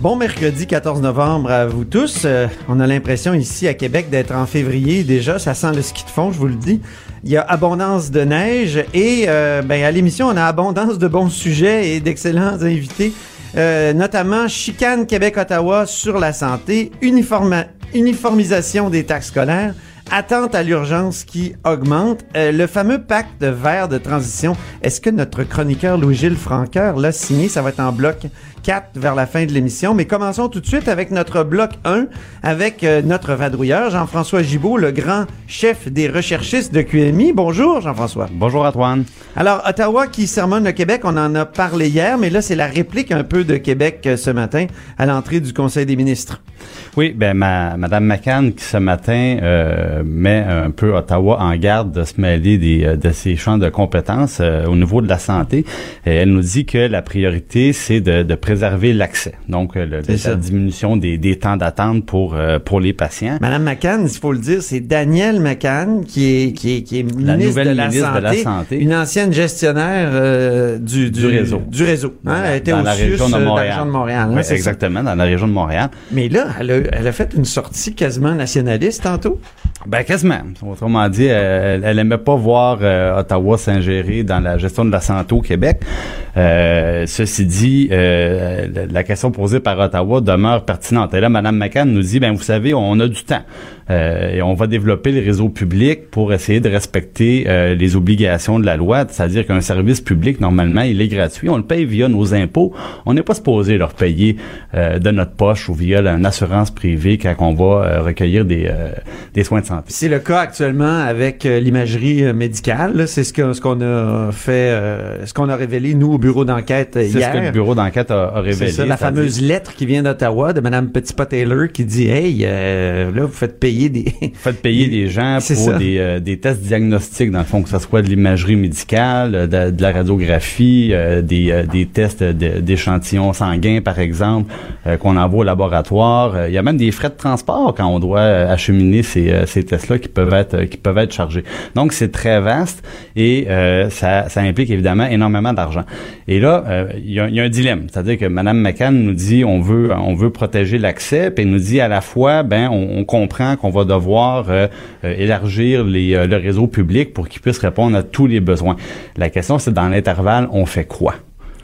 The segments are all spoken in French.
Bon mercredi 14 novembre à vous tous. Euh, on a l'impression ici à Québec d'être en février déjà. Ça sent le ski de fond, je vous le dis. Il y a abondance de neige et euh, ben, à l'émission, on a abondance de bons sujets et d'excellents invités. Euh, notamment chicane Québec-Ottawa sur la santé, uniformisation des taxes scolaires, attente à l'urgence qui augmente, le fameux pacte vert de transition. Est-ce que notre chroniqueur Louis-Gilles Franqueur l'a signé? Ça va être en bloc 4 vers la fin de l'émission. Mais commençons tout de suite avec notre bloc 1, avec euh, notre vadrouilleur, Jean-François Gibault, le grand chef des recherchistes de QMI. Bonjour, Jean-François. Bonjour Antoine. Alors, Ottawa qui sermonne le Québec, on en a parlé hier, mais là, c'est la réplique un peu de Québec euh, ce matin à l'entrée du Conseil des ministres. Oui, ben ma, Madame McCann qui ce matin euh, met un peu Ottawa en garde de se mêler des, de ses champs de compétences au niveau de la santé. Et elle nous dit que la priorité c'est de, de préserver l'accès, donc euh, le- la diminution des, des temps d'attente pour euh, pour les patients. Madame McCann, il faut le dire, c'est Danielle McCann qui est, qui est, qui est La ministre, nouvelle de, la ministre de la santé, Santé. une ancienne gestionnaire euh, du, Du réseau. Du réseau. hein. Dans elle était dans au la région de dans la Montréal. région de Montréal. Oui, ça. exactement, dans la région de Montréal. Mais là, elle a, elle a fait une sortie quasiment nationaliste tantôt. Ben quasiment. Autrement dit, elle, elle aimait pas voir euh, Ottawa s'ingérer dans la gestion de la santé au Québec. Ceci dit, euh, la, question posée par Ottawa demeure pertinente. Et là, Mme McCann nous dit, ben vous savez, on a du temps et on va développer les réseaux publics pour essayer de respecter euh, les obligations de la loi, c'est-à-dire qu'un service public normalement il est gratuit, on le paye via nos impôts, on n'est pas supposé leur payer euh, de notre poche ou via une assurance privée quand on va euh, recueillir des, euh, des soins de santé. C'est le cas actuellement avec euh, l'imagerie euh, médicale. C'est ce qu'on a fait, euh, ce qu'on a révélé nous au bureau d'enquête euh, C'est ce hier. que le bureau d'enquête a, a C'est révélé. ça, la fameuse lettre qui vient d'Ottawa de Mme Petitpas-Taylor qui dit Hey, euh, là, vous faites payer des. Faites payer des gens pour des, euh, des tests diagnostiques, dans le fond, que ce soit de l'imagerie médicale, euh, de, de la radiographie, euh, des, euh, des tests de- d'échantillons sanguins, par exemple, euh, qu'on envoie au laboratoire. Euh, Il y a même des frais de transport quand on doit acheminer ces, ces tests-là qui peuvent être qui peuvent être chargés. Donc, c'est très vaste et euh, ça, ça implique évidemment énormément d'argent. Et là, euh, il y, a, il y a un dilemme, c'est-à-dire que Mme McCann nous dit on veut on veut protéger l'accès, puis elle nous dit à la fois ben on, on comprend qu'on va devoir euh, euh, élargir les, euh, le réseau public pour qu'il puisse répondre à tous les besoins. La question c'est dans l'intervalle on fait quoi?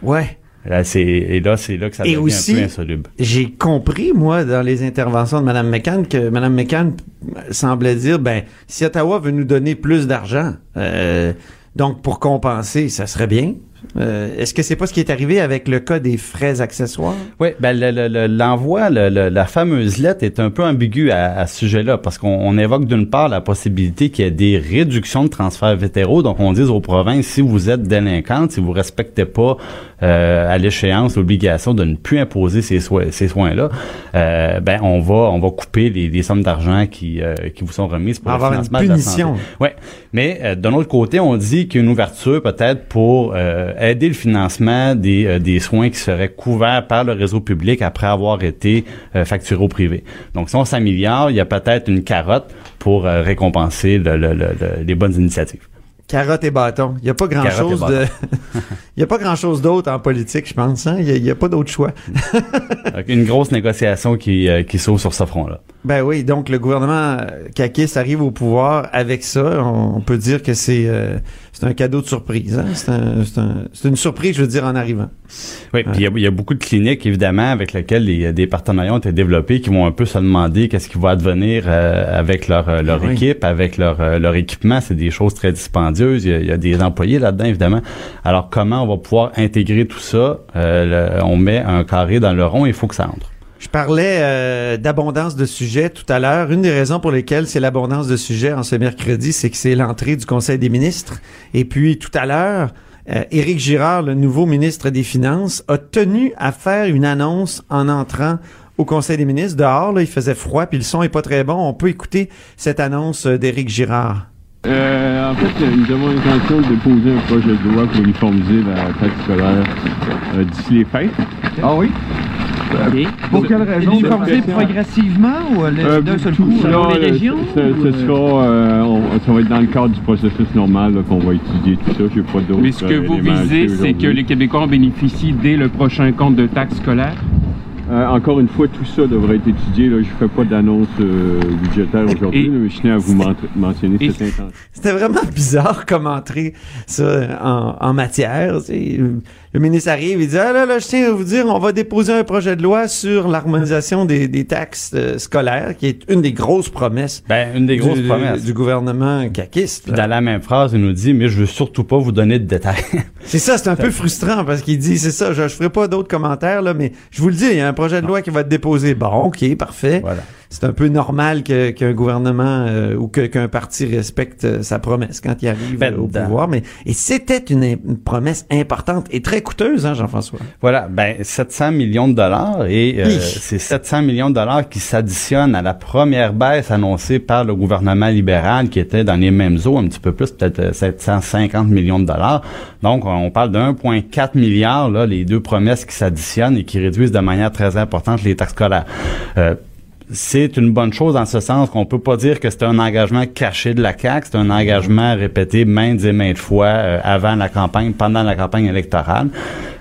Ouais. Là, c'est et là c'est là que ça Et devient aussi- un peu insoluble. J'ai compris, moi, dans les interventions de Mme McCann, que Mme McCann semblait dire, ben, si Ottawa veut nous donner plus d'argent, euh, donc pour compenser, ça serait bien. Euh, Est-ce que c'est pas ce qui est arrivé avec le cas des frais accessoires? Oui, ben le- le- le- l'envoi, le, le- la fameuse lettre est un peu ambiguë à, à ce sujet-là parce qu'on on évoque d'une part la possibilité qu'il y ait des réductions de transferts vétéraux. Donc, on dit aux provinces, si vous êtes délinquante, si vous respectez pas euh, à l'échéance l'obligation de ne plus imposer ces, soins, ces soins-là, euh, ben on va on va couper les, les sommes d'argent qui euh, qui vous sont remises pour Avoir le une financement de la punition. santé. Mais euh, d'un autre côté, on dit qu'il y a une ouverture peut-être pour euh, aider le financement des, euh, des soins qui seraient couverts par le réseau public après avoir été euh, facturés au privé. Donc, si on s'améliore, il y a peut-être une carotte pour euh, récompenser le- le- le- le- les bonnes initiatives. Carotte et bâton. Il n'y a pas Carotte et grand-chose de... Il y a pas grand-chose d'autre en politique, je pense. hein. Il y a- pas d'autre choix. Donc, une grosse négociation qui, euh, qui s'ouvre sur ce front-là. Ben oui, donc le gouvernement euh, Kakis arrive au pouvoir avec ça. On, on peut dire que c'est euh, c'est un cadeau de surprise. Hein? C'est un- un- une surprise, je veux dire, en arrivant. Oui, puis il y y, a beaucoup de cliniques, évidemment, avec lesquelles les- des partenariats ont été développés qui vont un peu se demander qu'est-ce qui va advenir euh, avec leur, euh, leur Oui. équipe, avec leur, euh, leur équipement. C'est des choses très dispendieuses. Il y a, y a des employés là-dedans, évidemment. Alors, comment on va pouvoir intégrer tout ça? Euh, le- on met un carré dans le rond, il faut que ça entre. Je parlais euh, d'abondance de sujets tout à l'heure. Une des raisons pour lesquelles c'est l'abondance de sujets en ce mercredi, c'est que c'est l'entrée du Conseil des ministres. Et puis tout à l'heure, euh, Éric Girard, le nouveau ministre des Finances, a tenu à faire une annonce en entrant au Conseil des ministres. Dehors, là, il faisait froid, puis le son est pas très bon. On peut écouter cette annonce d'Éric Girard. Euh, en fait, nous avons l'intention de déposer un projet de loi pour uniformiser la taxe scolaire euh, d'ici les fêtes. Ah oui? Pour quelle raison? Uniformiser progressivement ou Euh, d'un seul coup? Selon les régions? Ce, euh, sera, euh, on- ça va être dans le cadre du processus normal qu'on va étudier tout ça. J'ai pas d'autres Mais ce que vous visez, c'est que les Québécois en bénéficient dès le prochain compte de taxe scolaire? Euh, encore une fois, tout ça devrait être étudié. Là. Je ne fais pas d'annonce euh, budgétaire aujourd'hui, mais je tenais à vous men- mentionner et- cette intention. C'était vraiment bizarre comme entrée, ça, en, en matière. Le ministre arrive, il dit, ah là, là, je tiens à vous dire, on va déposer un projet de loi sur l'harmonisation des, des taxes euh, scolaires, qui est une des grosses promesses Ben, une des grosses du, promesses. du gouvernement caquiste. Puis dans la même phrase, il nous dit, mais je veux surtout pas vous donner de détails. C'est ça, c'est un peu frustrant parce qu'il dit, c'est ça, je, je ferai pas d'autres commentaires, là, mais je vous le dis, il y a un projet de loi qui va être déposé. Bon, ok, parfait. voilà. C'est un peu normal que- qu'un gouvernement euh, ou qu'un parti respecte euh, sa promesse quand il arrive Ben, euh, au pouvoir. Mais et c'était une, une promesse importante et très coûteuse, hein, Jean-François? Voilà, ben 700 millions de dollars et euh, c'est 700 millions de dollars qui s'additionnent à la première baisse annoncée par le gouvernement libéral qui était dans les mêmes eaux, un petit peu plus, peut-être euh, 750 millions de dollars. Donc on parle de 1,4 milliard là, les deux promesses qui s'additionnent et qui réduisent de manière très importante les taxes scolaires. Euh, c'est une bonne chose dans ce sens qu'on peut pas dire que c'est un engagement caché de la CAQ, c'est un engagement répété maintes et maintes fois euh, avant la campagne, pendant la campagne électorale.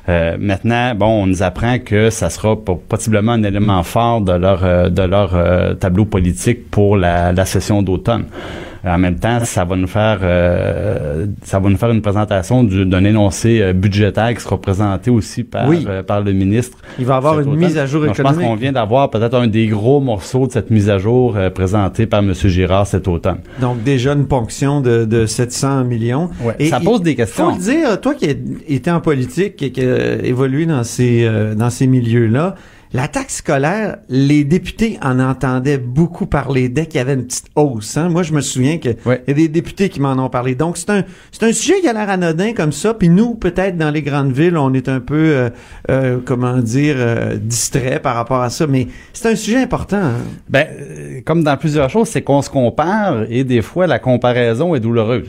Euh, maintenant, bon, on nous apprend que ça sera po- possiblement un élément fort de leur euh, de leur tableau politique pour la session d'automne. En même temps, ça va nous faire euh, ça va nous faire une présentation du- d'un énoncé euh, budgétaire qui sera présenté aussi par Oui. euh, par le ministre. Il va y avoir une automne. mise à jour Donc, Je pense économique. qu'on vient d'avoir peut-être un des gros morceaux de cette mise à jour euh, présentée par M. Girard cet automne. Donc déjà une ponction de, de 700 millions. Ouais, ça pose des questions. Faut le dire, toi qui étais en politique et qui a évolué dans ces dans ces milieux-là, la taxe scolaire, les députés en entendaient beaucoup parler dès qu'il y avait une petite hausse. Hein? Moi, je me souviens que il Ouais. y a des députés qui m'en ont parlé. Donc c'est un c'est un sujet qui a l'air anodin comme ça. Puis nous, peut-être dans les grandes villes, on est un peu euh, euh, comment dire euh, distrait par rapport à ça. Mais c'est un sujet important. hein. Ben, euh, comme dans plusieurs choses, c'est qu'on se compare et des fois la comparaison est douloureuse.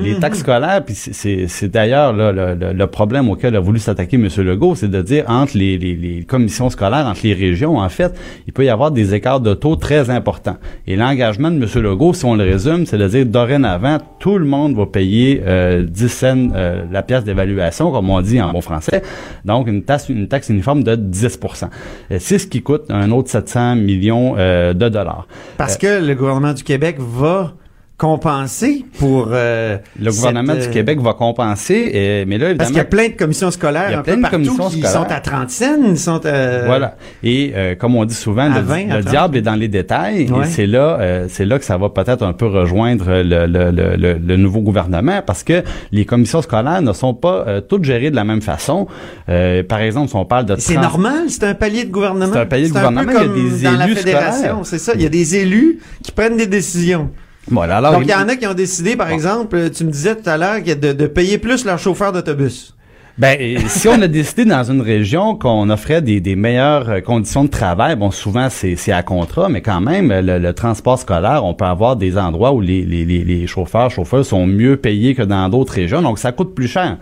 Les taxes scolaires, puis c'est- c'est c'est d'ailleurs là, le, le- le problème auquel a voulu s'attaquer M. Legault, c'est de dire entre les, les- les commissions scolaires, entre les régions, en fait, il peut y avoir des écarts de taux très importants. Et l'engagement de M. Legault, si on le résume, c'est de dire dorénavant, tout le monde va payer euh, 10 cents euh, la pièce d'évaluation, comme on dit en bon français. Donc, une taxe, une taxe uniforme de 10% Euh, C'est ce qui coûte un autre 700 millions euh, de dollars. Parce que le gouvernement du Québec va compenser pour euh, Le gouvernement cette, du euh, Québec va compenser, euh, mais là, Parce évidemment... qu'il y a plein de commissions scolaires Il y a un plein peu de commissions qui scolaires. sont à 30 cents, ils sont à... Voilà. Et euh, comme on dit souvent, le, 20, à le 30. diable est dans les détails. Ouais. Et c'est là, euh, c'est là que ça va peut-être un peu rejoindre le, le, le, nouveau gouvernement, parce que les commissions scolaires ne sont pas euh, toutes gérées de la même façon. Euh, par exemple, si on parle de C'est normal, c'est un palier de gouvernement. C'est un palier de peu gouvernement, il y a comme des dans la élus fédération, scolaires. c'est ça. Il y a des élus qui prennent des décisions. Voilà. Alors, Donc, il y en a qui ont décidé, par exemple, euh, tu me disais tout à l'heure, de, de payer plus leurs chauffeurs d'autobus. Ben, et si on a décidé dans une région qu'on offrait des, des meilleures euh, conditions de travail, bon, souvent c'est à contrat, mais quand même, le, le transport scolaire, on peut avoir des endroits où les, les chauffeurs, chauffeurs sont mieux payés que dans d'autres régions, donc ça coûte plus cher.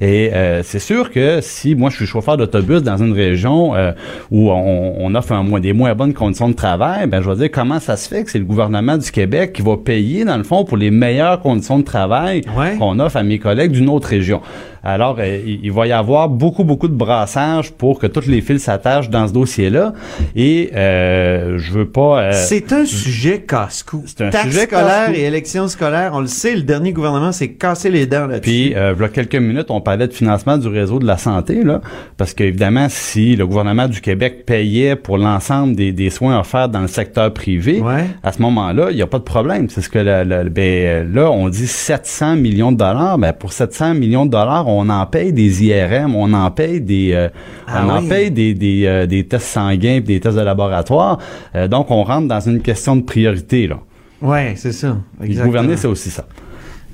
Et euh, c'est sûr que si moi je suis chauffeur d'autobus dans une région euh, où on, on offre un, moins- des moins bonnes conditions de travail, ben je vais dire comment ça se fait que c'est le gouvernement du Québec qui va payer dans le fond pour les meilleures conditions de travail Ouais. qu'on offre à mes collègues d'une autre région. Alors, euh, il, va y avoir beaucoup, beaucoup de brassage pour que toutes les fils s'attachent dans ce dossier-là. Et euh, je veux pas... euh, c'est un sujet casse-cou. c'est un Taxe sujet scolaire et élections scolaires, on le sait, le dernier gouvernement s'est cassé les dents là-dessus. Puis, euh, il y a quelques minutes, on parlait de financement du réseau de la santé, là, parce qu'évidemment, si le gouvernement du Québec payait pour l'ensemble des, des soins offerts dans le secteur privé, Ouais. à ce moment-là, il n'y a pas de problème. C'est ce que la- la- ben, là, on dit 700 millions de dollars. Ben, pour 700 millions de dollars, on en paye des IRM, on en paye des, euh, Ah on en oui. paye des, des, euh, des tests sanguins, des tests de laboratoire. Euh, donc, on rentre dans une question de priorité. Là. Ouais, c'est ça. Exactement. Gouverner, c'est aussi ça.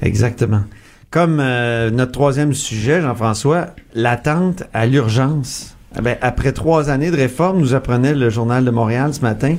Exactement. Comme euh, notre troisième sujet, Jean-François, l'attente à l'urgence Ah ben, après trois années de réforme, nous apprenait le Journal de Montréal ce matin,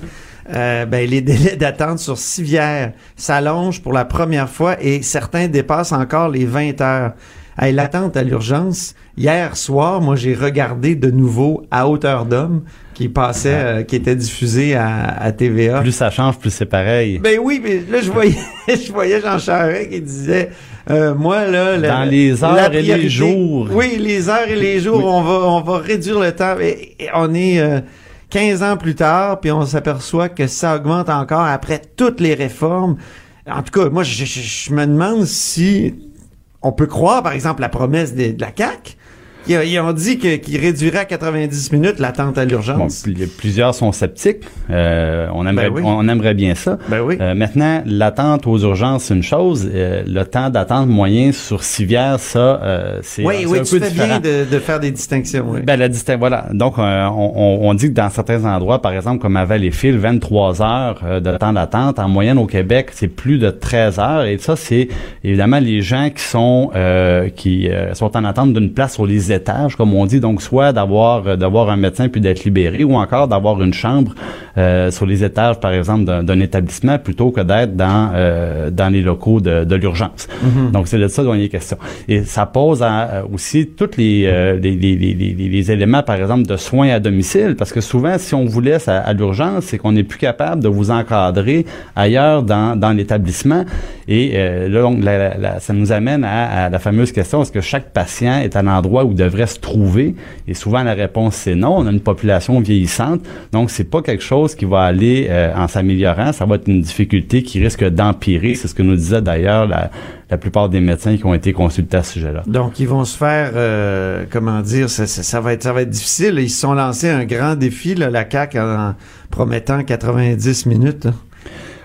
euh, ben, les délais d'attente sur civière s'allongent pour la première fois et certains dépassent encore les 20 heures. Hey, l'attente à l'urgence, hier soir, moi j'ai regardé de nouveau à hauteur d'homme qui passait, euh, qui était diffusé à, à TVA. Plus ça change, plus c'est pareil. Ben oui, mais là je voyais, je voyais Jean Charest qui disait, euh, moi là, la- Dans les heures la et les jours. Oui, les heures et les jours, Oui. on va, on va réduire le temps. Et, et on est euh, 15 ans plus tard, puis on s'aperçoit que ça augmente encore après toutes les réformes. En tout cas, moi, je, je- je me demande si on peut croire, par exemple, la promesse de, de la CAC. Ils, ils ont dit que- qu'ils réduiraient à 90 minutes l'attente à l'urgence. pl- plusieurs sont sceptiques. Euh, on aimerait, Ben oui. on aimerait bien ça. Ben oui. Euh, maintenant, l'attente aux urgences, c'est une chose. Euh, le temps d'attente moyen sur civière, ça, euh, c'est oui, oui, un tu peu fais différent. bien de, de faire des distinctions. Oui. Ben, la distin- voilà. Donc, euh, on, on- on dit que dans certains endroits, par exemple, comme à Valleyfield, 23 heures euh, de temps d'attente. En moyenne, au Québec, c'est plus de 13 heures. Et ça, c'est évidemment les gens qui sont euh, qui euh, sont en attente d'une place sur les étages, comme on dit. Donc, soit d'avoir euh, d'avoir un médecin puis d'être libéré, ou encore d'avoir une chambre euh, sur les étages, par exemple, d'un établissement, plutôt que d'être dans euh, dans les locaux de, de l'urgence. Donc, c'est de ça dont il est question. Et ça pose à, aussi tous les, euh, les, les, les, les- les éléments, par exemple, de soins à domicile, parce que souvent, si on vous laisse à, à l'urgence, c'est qu'on n'est plus capable de vous encadrer ailleurs dans, dans l'établissement. Et là, la- la- ça nous amène à, à la fameuse question, est-ce que chaque patient est à l'endroit où il devrait se trouver? Et souvent, la réponse, c'est non. On a une population vieillissante, donc c'est pas quelque chose qui va aller euh, en s'améliorant. Ça va être une difficulté qui risque d'empirer. C'est ce que nous disait d'ailleurs la, la plupart des médecins qui ont été consultés à ce sujet-là. Donc, ils vont se faire, euh, comment dire, ça, ça- va être, ça va être difficile. Ils se sont lancés un grand défi, la CAQ, en promettant 90 minutes. hein.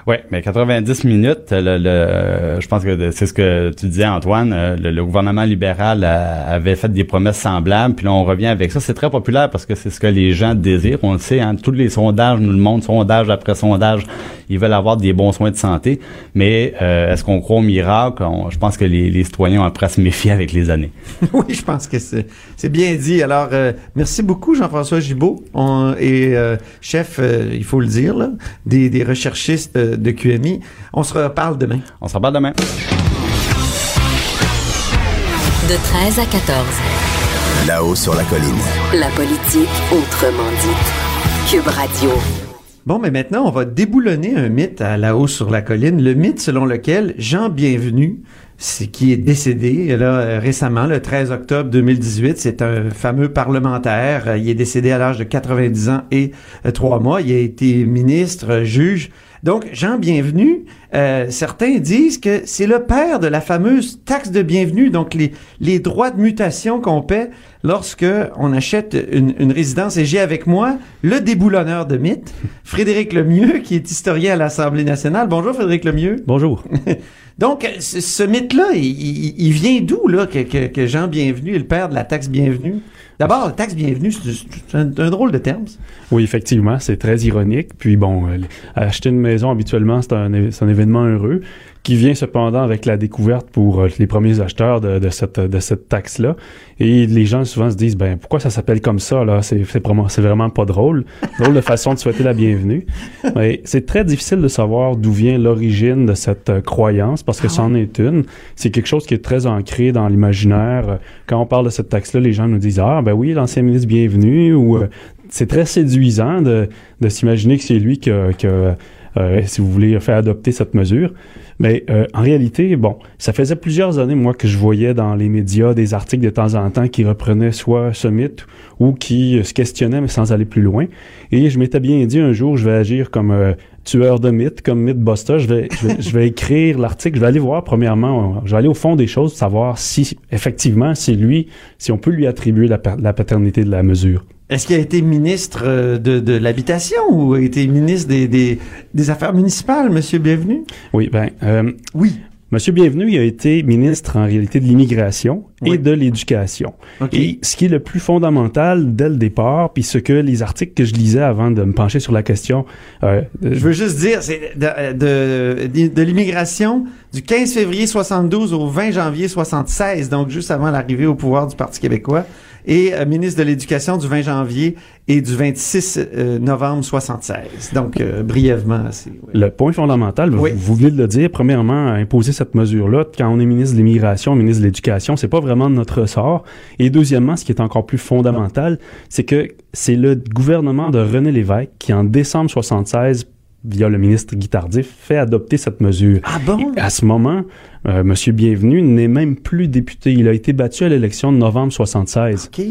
Oui, mais 90 minutes, je pense que c'est ce que tu disais, Antoine. euh, Le, gouvernement libéral avait fait des promesses semblables, puis là, on revient avec ça. C'est très populaire parce que c'est ce que les gens désirent. On le sait, hein, tous les sondages nous le montrent, sondage après sondage. Ils veulent avoir des bons soins de santé. Mais euh, est-ce qu'on croit au miracle? Je pense que les, citoyens ont appris à se méfier avec les années. oui, je pense que c'est bien dit. Alors, euh, merci beaucoup, Jean-François Gibault, on, et chef, il faut le dire, là, des, des recherchistes de QMI. On se reparle demain. On se reparle demain. De 13 à 14. Là-haut sur la colline. La politique autrement dite. Cube Radio. Bon, mais maintenant, on va déboulonner un mythe à la hausse sur la colline. Le mythe selon lequel Jean Bienvenu, c'est qui est décédé là, euh, récemment, le 13 octobre 2018, c'est un fameux parlementaire. Il est décédé à l'âge de 90 ans et euh, trois mois. Il a été ministre, juge. Donc, Jean Bienvenu, euh, certains disent que c'est le père de la fameuse taxe de bienvenue, donc les, les droits de mutation qu'on paie lorsque on achète une, une résidence. Et j'ai avec moi le déboulonneur de mythes, Frédéric Lemieux, qui est historien à l'Assemblée nationale. Bonjour Frédéric Lemieux. Bonjour. Donc, ce, ce mythe-là, il, il- il vient d'où, là, que, que, que Jean Bienvenu est le père de la taxe bienvenue? D'abord, la taxe bienvenue, c'est un, drôle de terme. Oui, effectivement, c'est très ironique. Puis bon, euh, acheter une maison habituellement, c'est un événement heureux qui vient cependant avec la découverte pour euh, les premiers acheteurs de, de cette, de cette taxe-là. Et les gens souvent se disent, ben pourquoi ça s'appelle comme ça là? C'est c'est vraiment, c'est vraiment pas drôle. Drôle de façon de souhaiter la bienvenue. Mais c'est très difficile de savoir d'où vient l'origine de cette euh, croyance parce que Ah c'en est une. C'est quelque chose qui est très ancré dans l'imaginaire. Quand on parle de cette taxe-là, les gens nous disent, ah ben oui, l'ancien ministre bienvenu ou euh, c'est très séduisant de, de s'imaginer que c'est lui qui a, qui a, si vous voulez, fait adopter cette mesure. Mais euh, en réalité, bon, ça faisait plusieurs années, moi, que je voyais dans les médias des articles de temps en temps qui reprenaient soit ce mythe ou qui euh, se questionnaient, mais sans aller plus loin. Et je m'étais bien dit un jour, je vais agir comme euh, tueur de mythes, comme Mythbuster. Je vais, je vais, je vais écrire l'article. Je vais aller voir, premièrement, euh, je vais aller au fond des choses, savoir si, effectivement, c'est lui, si on peut lui attribuer la paternité de la mesure. Est-ce qu'il a été ministre euh, de, de l'habitation ou a été ministre des, des, des Affaires municipales, Monsieur Bienvenu? Oui, ben, euh, Oui. Monsieur Bienvenu, il a été ministre en réalité de l'immigration Oui. et de l'éducation. OK. Et ce qui est le plus fondamental dès le départ, puis ce que les articles que je lisais avant de me pencher sur la question, euh, Je veux juste dire, c'est de, de, de- de l'immigration du 15 février 72 au 20 janvier 76, donc juste avant l'arrivée au pouvoir du Parti québécois. Et euh, ministre de l'Éducation du 20 janvier et du 26 euh, novembre 76. Donc, euh, brièvement, c'est... ouais. Le point fondamental, vous- Oui. vous, venez de le dire, premièrement, imposer cette mesure-là, quand on est ministre de l'Immigration, ministre de l'Éducation, c'est pas vraiment notre ressort. Et deuxièmement, ce qui est encore plus fondamental, c'est que c'est le gouvernement de René Lévesque qui, en décembre 76, via le ministre Guy Tardif, fait adopter cette mesure. Ah bon? Et à ce moment, euh, Monsieur Bienvenu n'est même plus député. Il a été battu à l'élection de novembre 76. OK.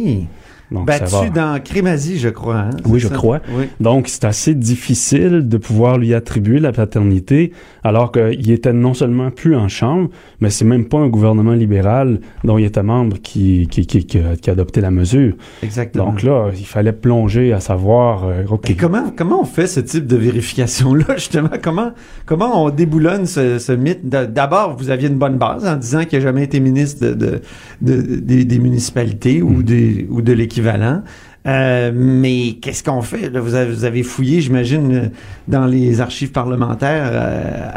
Donc. Battu dans Crémazie, je crois. hein, Oui, je ça? crois. Oui. Donc, c'est assez difficile de pouvoir lui attribuer la paternité, alors qu'il était non seulement plus en chambre, mais c'est même pas un gouvernement libéral dont il était membre qui, qui, qui, qui a, qui a adopté la mesure. Exactement. Donc là, il fallait plonger à savoir, euh, Et comment, comment on fait ce type de vérification-là, justement? Comment, comment on déboulonne ce, ce mythe? D'abord, vous aviez une bonne base en disant qu'il n'a jamais été ministre de, de- de- des, des municipalités ou, des, ou de Euh, mais qu'est-ce qu'on fait? là? Vous, avez, vous avez fouillé, j'imagine, euh, dans les archives parlementaires euh,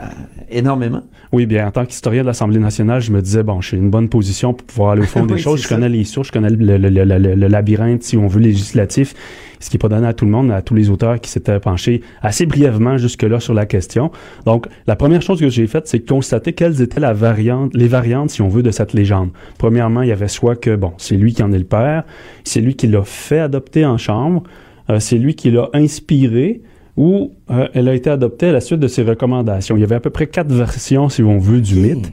énormément. Oui, bien, en tant qu'historien de l'Assemblée nationale, je me disais, bon, je suis une bonne position pour pouvoir aller au fond des choses. Je connais les sources, je connais le, le- le- le- le labyrinthe, si on veut, législatif, ce qui n'est pas donné à tout le monde, à tous les auteurs qui s'étaient penchés assez brièvement jusque-là sur la question. Donc, la première chose que j'ai faite, c'est constater quelles étaient la variante, les variantes, si on veut, de cette légende. Premièrement, il y avait soit que, bon, c'est lui qui en est le père, c'est lui qui l'a fait adopter en chambre, euh, c'est lui qui l'a inspiré, ou euh, elle a été adoptée à la suite de ses recommandations. Il y avait à peu près quatre versions, si on veut, du mythe.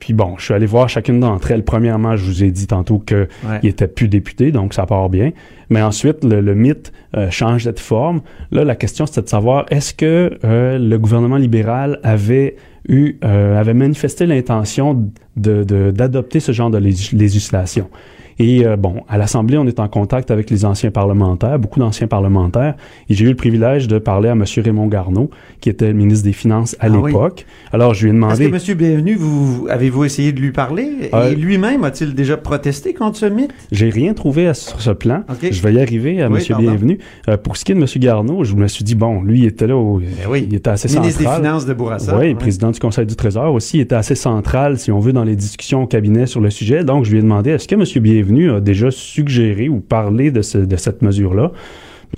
Puis bon, je suis allé voir chacune d'entre elles. Premièrement, je vous ai dit tantôt que Ouais. il était plus député, donc ça part bien. Mais ensuite, le, le mythe euh, change de forme. Là, la question, c'était de savoir est-ce que euh, le gouvernement libéral avait eu, euh, avait manifesté l'intention de, de- d'adopter ce genre de légis- législation? Et euh, bon, à l'Assemblée, on est en contact avec les anciens parlementaires, beaucoup d'anciens parlementaires. Et j'ai eu le privilège de parler à M. Raymond Garneau, qui était le ministre des Finances à Ah oui. l'époque. Alors, je lui ai Est-ce demandé... que Monsieur Bienvenu, vous, avez-vous essayé de lui parler? Euh, Et lui-même a-t-il déjà protesté contre ce mythe? J'ai rien trouvé à- sur ce plan. Je vais y arriver à Oui, M. Bienvenu. Euh, pour ce qui est de M. Garneau, je me suis dit, bon, lui, il était là, au- Ben oui. il était assez Ministre des central. Finances de Bourassa. Oui, ouais. président du Conseil du Trésor aussi, il était assez central, si on veut, dans les discussions au cabinet sur le sujet. Donc, je lui ai demandé, est-ce que M. Bienvenu a déjà suggéré ou parlé de, ce- de cette mesure-là?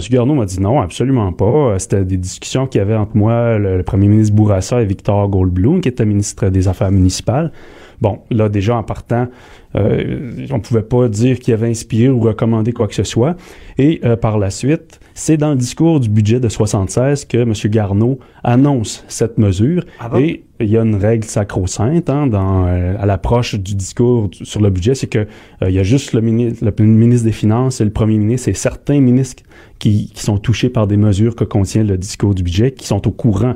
M. Garneau m'a dit non, absolument pas. Euh, C'était des discussions qu'il y avait entre moi, le, premier ministre Bourassa et Victor Goldblum, qui était ministre des Affaires municipales. Bon, là, déjà, en partant, euh, on pouvait pas dire qu'il avait inspiré ou recommandé quoi que ce soit. Et euh, par la suite, c'est dans le discours du budget de 76 que M. Garneau annonce cette mesure. Ah bon? Et il y a une règle sacro-sainte hein, dans, euh, à l'approche du discours du- sur le budget, c'est que euh, il y a juste le, mini- le ministre des Finances et le premier ministre et certains ministres qui, qui sont touchés par des mesures que contient le discours du budget, qui sont au courant.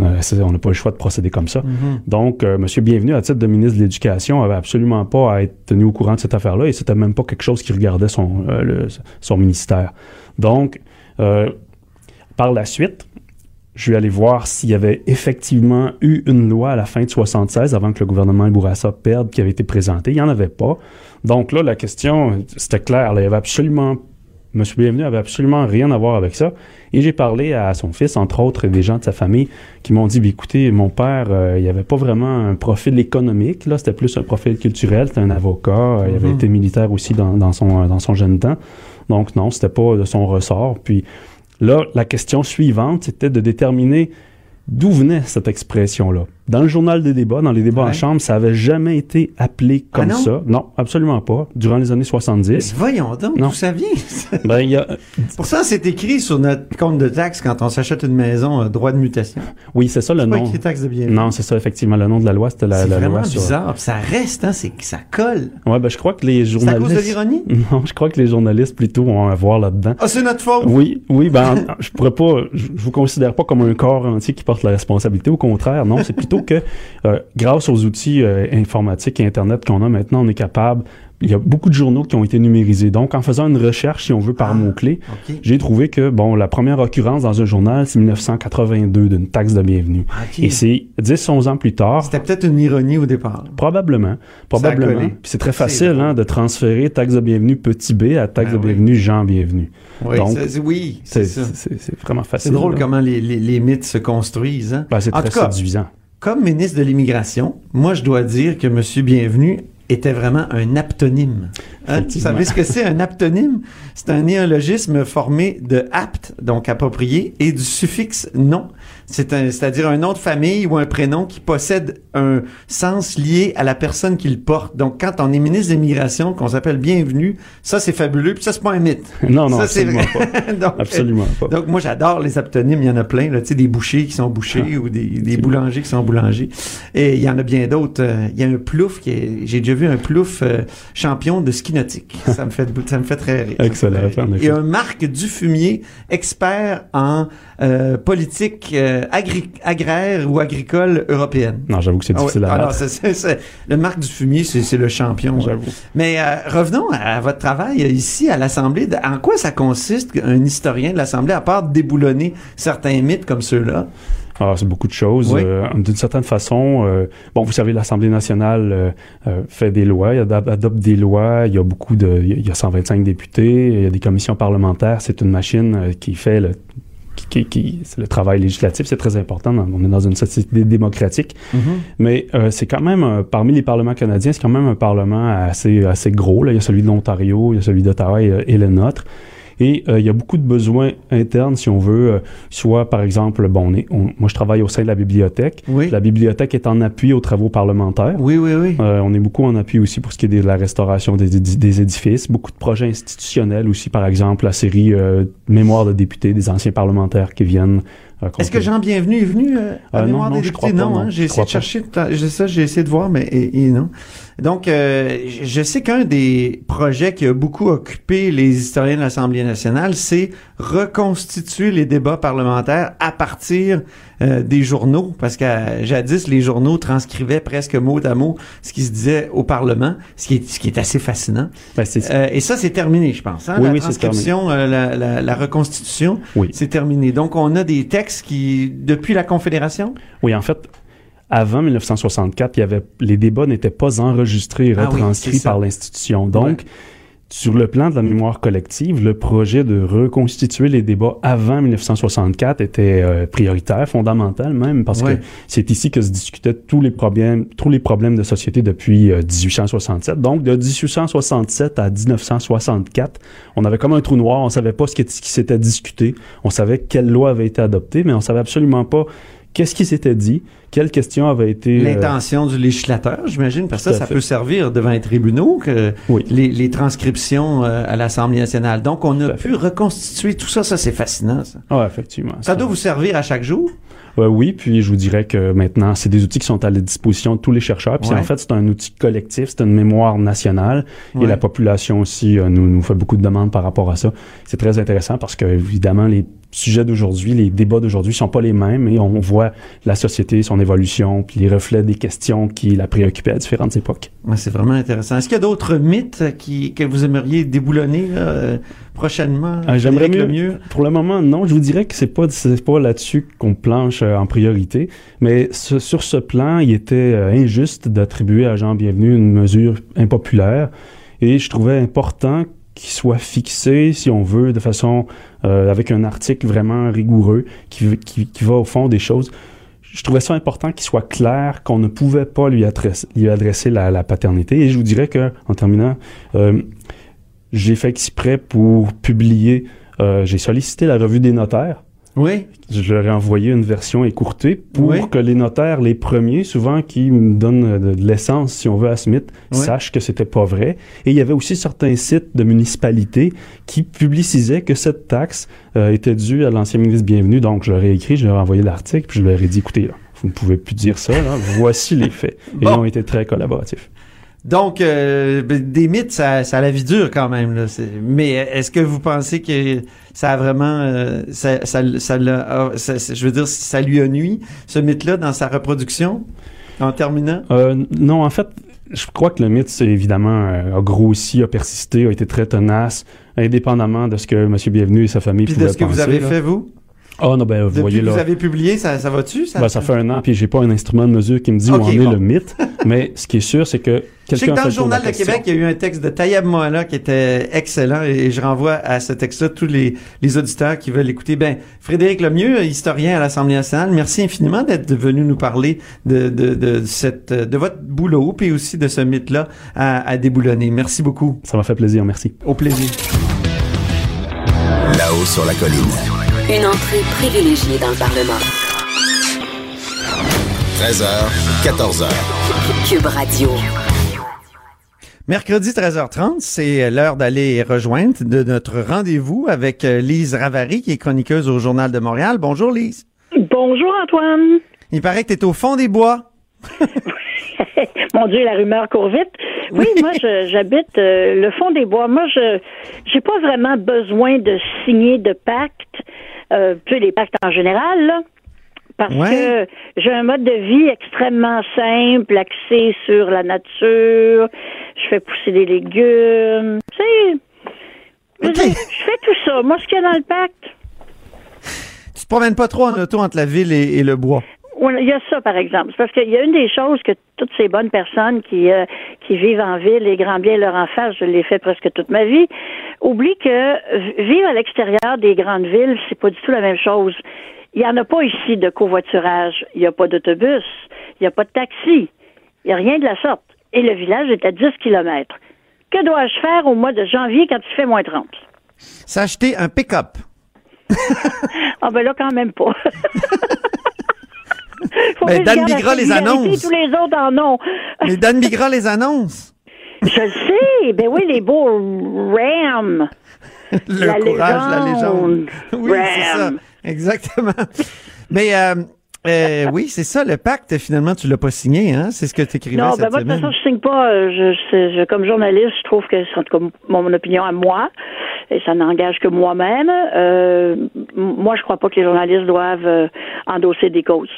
Euh, on n'a pas le choix de procéder comme ça. Mhm. Donc, euh, M. Bienvenu, à titre de ministre de l'Éducation, avait absolument pas à être tenu au courant de cette affaire-là et c'était même pas quelque chose qui regardait son, euh, le- son ministère. Donc, euh, par la suite, je suis allé voir s'il y avait effectivement eu une loi à la fin de 76 avant que le gouvernement Bourassa perde qui avait été présentée. Il n'y en avait pas. Donc là, la question, c'était clair. là, il y avait absolument M. Bienvenu avait absolument rien à voir avec ça. Et j'ai parlé à son fils, entre autres, et des gens de sa famille qui m'ont dit, Bien, écoutez, mon père, euh, il avait pas vraiment un profil économique, là, c'était plus un profil culturel, c'était un avocat, euh, il avait Mhm. été militaire aussi dans, dans son, dans son jeune temps. Donc non, c'était pas de son ressort. Puis là, la question suivante, c'était de déterminer d'où venait cette expression-là. Dans le journal des débats, dans les débats Ouais. en chambre, ça avait jamais été appelé Ah comme non? ça. Non, absolument pas. Durant les années 70. Voyons donc, d'où ça vient? Ben, il y a, Pourtant, c'est écrit sur notre compte de taxe quand on s'achète une maison, euh, droit de mutation. oui, c'est ça le pas nom. écrit taxe de bienvenue. Non, c'est ça, effectivement. Le nom de la loi, c'était la, c'est la vraiment loi sur... bizarre. Ça reste, hein, c'est que ça colle. Ouais, ben, je crois que les C'est à journalistes... cause de l'ironie? Non, je crois que les journalistes, plutôt, ont à voir là-dedans. Ah, c'est notre faute. Oui, oui, ben, je pourrais pas, je, je vous considère pas comme un corps entier qui porte la responsabilité. Au contraire, non, c'est plutôt que, euh, grâce aux outils euh, informatiques et Internet qu'on a maintenant, on est capable. Il y a beaucoup de journaux qui ont été numérisés. Donc, en faisant une recherche, si on veut, par Ah. mots-clés, j'ai trouvé que, bon, la première occurrence dans un journal, c'est 1982 d'une taxe de bienvenue. OK. Et c'est 10-11 ans plus tard, C'était peut-être une ironie au départ. Probablement. Probablement. c'est très facile hein, de transférer taxe de bienvenue petit b à taxe Ben de oui. bienvenue Jean bienvenu. Oui, Donc, oui, c'est vraiment facile. C'est drôle là. comment les, les, les mythes se construisent. Hein? Ben, c'est en très tout cas, séduisant. Comme ministre de l'Immigration, moi, je dois dire que M. Bienvenu était vraiment un aptonyme. Hein? Vous savez ce que c'est un aptonyme? C'est un néologisme formé de apte, donc approprié, et du suffixe non. C'est un, c'est-à-dire un nom de famille ou un prénom qui possède un sens lié à la personne qui le porte. Donc, quand on est ministre des Migrations, qu'on s'appelle bienvenue, ça c'est fabuleux, puis ça c'est pas un mythe. Non, non, ça, c'est absolument pas. donc, Absolument pas. donc moi j'adore les aptonymes, il y en a plein, là, tu sais, des bouchers qui sont bouchers ou des, des boulangers qui sont boulangers. Et il y en a bien d'autres. Euh, Il y a un plouf qui est, j'ai déjà vu un plouf euh, champion de ski nautique. Ça me fait ça me fait très rire. Excellent. Et un Marc Dufumier, expert en euh, politique euh, agri- agraire ou agricole européenne. Non, j'avoue que c'est Ah ouais. difficile à Ah non, c'est- c'est- le Marc Dufumier, c'est c'est le champion. J'avoue. Mais euh, revenons à, votre travail euh, ici à l'Assemblée. En quoi ça consiste, un historien de l'Assemblée, à part déboulonner certains mythes comme ceux-là? Ah, c'est beaucoup de choses. Oui. Euh, D'une certaine façon, euh, bon, vous savez, l'Assemblée nationale euh, euh, fait des lois, adopte des lois, il y a beaucoup de, il y a 125 députés, il y a des commissions parlementaires, c'est une machine euh, qui fait le qui, qui- c'est le travail législatif, c'est très important. On est dans une société démocratique, mais euh, c'est quand même euh, parmi les parlements canadiens, c'est quand même un parlement assez assez gros. Là, il y a celui de l'Ontario, il y a celui d'Ottawa et, et le nôtre. Et euh, il y a beaucoup de besoins internes, si on veut, euh, soit par exemple, bon, on est, on- moi je travaille au sein de la bibliothèque. Oui. La bibliothèque est en appui aux travaux parlementaires. Oui, oui, oui. Euh, on est beaucoup en appui aussi pour ce qui est de la restauration des, édi- des édifices. Beaucoup de projets institutionnels aussi, par exemple la série euh, Mémoire de députés, des anciens parlementaires qui viennent. Est-ce que Jean Bienvenu est venu euh, à Euh, Mémoire non, des députés? Non, non, hein, j'ai essayé de chercher, ça, j'ai essayé de voir, mais et, et non. Donc, euh, je sais qu'un des projets qui a beaucoup occupé les historiens de l'Assemblée nationale, c'est reconstituer les débats parlementaires à partir euh, des journaux, parce qu'à jadis, les journaux transcrivaient presque mot à mot ce qui se disait au Parlement, ce qui est, ce qui est assez fascinant. Ben, c'est- Euh, et ça, c'est terminé, je pense. Hein? Oui, la oui, transcription, euh, la, la, la reconstitution, Oui. c'est terminé. Donc, on a des textes qui, depuis la Confédération, Oui, en fait, avant 1964, il y avait, les débats n'étaient pas enregistrés et Ah oui, retranscrits par l'institution. Donc, Ouais. Sur le plan de la mémoire collective, le projet de reconstituer les débats avant 1964 était euh, prioritaire, fondamental même, parce Ouais. que c'est ici que se discutaient tous les problèmes, tous les problèmes de société depuis euh, 1867. Donc, de 1867 à 1964, on avait comme un trou noir, on savait pas ce qui, ce qui s'était discuté, on savait quelle loi avait été adoptée, mais on savait absolument pas qu'est-ce qui s'était dit, quelles questions avaient été... euh, l'intention du législateur, j'imagine, parce que ça, ça fait. peut servir devant les tribunaux, que Oui. les, les transcriptions euh, à l'Assemblée nationale. Donc, on a pu reconstituer tout ça. Ça, c'est fascinant, ça. Ah, effectivement. Ça doit vous servir à chaque jour? Euh, oui, puis je vous dirais que maintenant, c'est des outils qui sont à la disposition de tous les chercheurs. Puis Ouais. en fait, c'est un outil collectif, c'est une mémoire nationale. Ouais. Et la population aussi nous, nous fait beaucoup de demandes par rapport à ça. C'est très intéressant parce que, évidemment, les sujets d'aujourd'hui, les débats d'aujourd'hui sont pas les mêmes et on voit la société, son évolution, puis les reflets des questions qui la préoccupaient à différentes époques. Ouais, c'est vraiment intéressant. Est-ce qu'il y a d'autres mythes qui, que vous aimeriez déboulonner là, euh, prochainement? Ah, j'aimerais mieux- Lemieux? Pour le moment, non. Je vous dirais que c'est pas c'est pas là-dessus qu'on planche euh, en priorité, mais ce- sur ce plan, il était euh, injuste d'attribuer à Jean Bienvenu une mesure impopulaire, et je trouvais important qu'il soit fixé, si on veut, de façon euh, avec un article vraiment rigoureux qui, qui, qui va au fond des choses. Je trouvais ça important qu'il soit clair qu'on ne pouvait pas lui adresser, lui adresser la, la paternité. Et je vous dirais que, en terminant, euh, j'ai fait exprès pour publier euh, j'ai sollicité la revue des notaires. Oui. Je leur ai envoyé une version écourtée pour Oui. que les notaires, les premiers, souvent qui me donnent euh, de, de l'essence, si on veut, à Smith, Oui. sachent que c'était pas vrai. Et il y avait aussi certains sites de municipalités qui publicisaient que cette taxe euh, était due à l'ancien ministre Bienvenu. Donc, je leur ai écrit, je leur ai envoyé l'article, puis je leur ai dit, écoutez, là, vous ne pouvez plus dire ça, là. voici les faits. Et Bon. ils ont été très collaboratifs. Donc, euh, ben, des mythes, ça, ça a la vie dure quand même. Là. Mais est-ce que vous pensez que ça a vraiment... euh, ça, ça, ça, ah, ça- je veux dire, ça lui a nuit, ce mythe-là, dans sa reproduction, en terminant? Euh, non, en fait, je crois que le mythe, c'est évidemment, euh, a grossi, a persisté, a été très tenace, indépendamment de ce que M. Bienvenu et sa famille Puis pouvaient de ce que vous penser, avez là. fait, vous? Ah non, ben vous Depuis voyez que là. vous avez publié, ça, ça va-tu? Ça, Ben, ça fait un an, puis j'ai pas un instrument de mesure qui me dit Ok, où en est le mythe. mais ce qui est sûr, c'est que Je sais quelqu'un que dans le Journal de. Québec, il y a eu un texte de Tayyab Moala qui était excellent et je renvoie à ce texte-là tous les, les auditeurs qui veulent l'écouter. Ben, Frédéric Lemieux, historien à l'Assemblée nationale, merci infiniment d'être venu nous parler de, de, de, cette, de votre boulot puis aussi de ce mythe-là à, à déboulonner. Merci beaucoup. Ça m'a fait plaisir, merci. Au plaisir. Là-haut sur la colline. Une entrée privilégiée dans le Parlement. 13h, 14h. Cube Radio. Mercredi 13h30, c'est l'heure d'aller rejoindre de notre rendez-vous avec euh, Lise Ravary, qui est chroniqueuse au Journal de Montréal. Bonjour Lise. Bonjour Antoine. Il paraît que tu es au fond des bois. Mon Dieu, la rumeur court vite. Oui, moi, j'habite euh, le fond des bois. Moi, je j'ai pas vraiment besoin de signer de pacte, euh, les pactes en général, là, parce Ouais. que j'ai un mode de vie extrêmement simple, axé sur la nature. Je fais pousser des légumes. Tu sais, je, fais tout ça. Moi, ce qu'il y a dans le pacte, Tu te promènes pas trop en auto entre la ville et, et le bois? Il y a ça, par exemple. C'est parce qu'il y a une des choses que toutes ces bonnes personnes qui, euh, qui vivent en ville, les grands biens leur en face, je l'ai fait presque toute ma vie, oublient que vivre à l'extérieur des grandes villes, c'est pas du tout la même chose. Il y en a pas ici de covoiturage. Il n'y a pas d'autobus. Il n'y a pas de taxi. Il n'y a rien de la sorte. Et le village est à 10 kilomètres. Que dois-je faire au mois de janvier quand il fait moins 30? S'acheter un pick-up. Ah ben là, quand même pas. Faut Ben, Dan Bigra les annonce. Tous les autres en ont. Mais Dan Bigra les annonce. Je le sais. Ben oui, les beaux Ram. Le La courage, la légende. légende. Oui, c'est ça. Ram. Exactement. Mais euh, euh, oui, c'est ça, le pacte, finalement, tu l'as pas signé, hein? C'est ce que tu écrivais Non, ben cette moi, de toute semaine. façon, je signe pas. euh, Je, je- je- comme journaliste, je trouve que c'est en tout cas mon, opinion à moi, et ça n'engage que moi-même. Euh, moi, je crois pas que les journalistes doivent endosser des causes.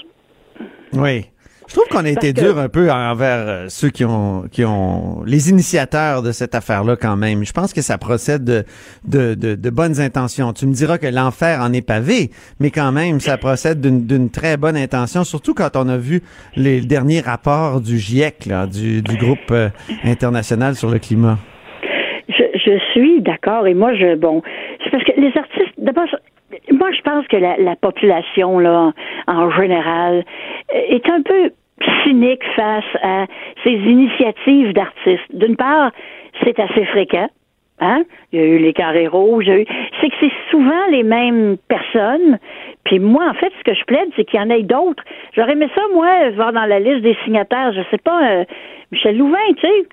Oui. Je trouve qu'on a été que- dur un peu envers euh, ceux qui ont, qui ont, les initiateurs de cette affaire-là quand même. Je pense que ça procède de, de, de, de bonnes intentions. Tu me diras que l'enfer en est pavé, mais quand même, ça procède d'une d'une très bonne intention, surtout quand on a vu les derniers rapports du GIEC, là, du, du groupe euh, international sur le climat. Je, je suis d'accord. Et moi, je bon, c'est parce que les artistes, d'abord, moi, je pense que la, la population là, en, général, euh, est un peu cynique face à ces initiatives d'artistes. D'une part, c'est assez fréquent. Hein? Il y a eu les carrés rouges. eu- C'est que c'est souvent les mêmes personnes. Puis moi, en fait, ce que je plaide, c'est qu'il y en ait d'autres. J'aurais aimé ça, moi, voir dans la liste des signataires, je sais pas, euh, Michel Louvain, tu sais.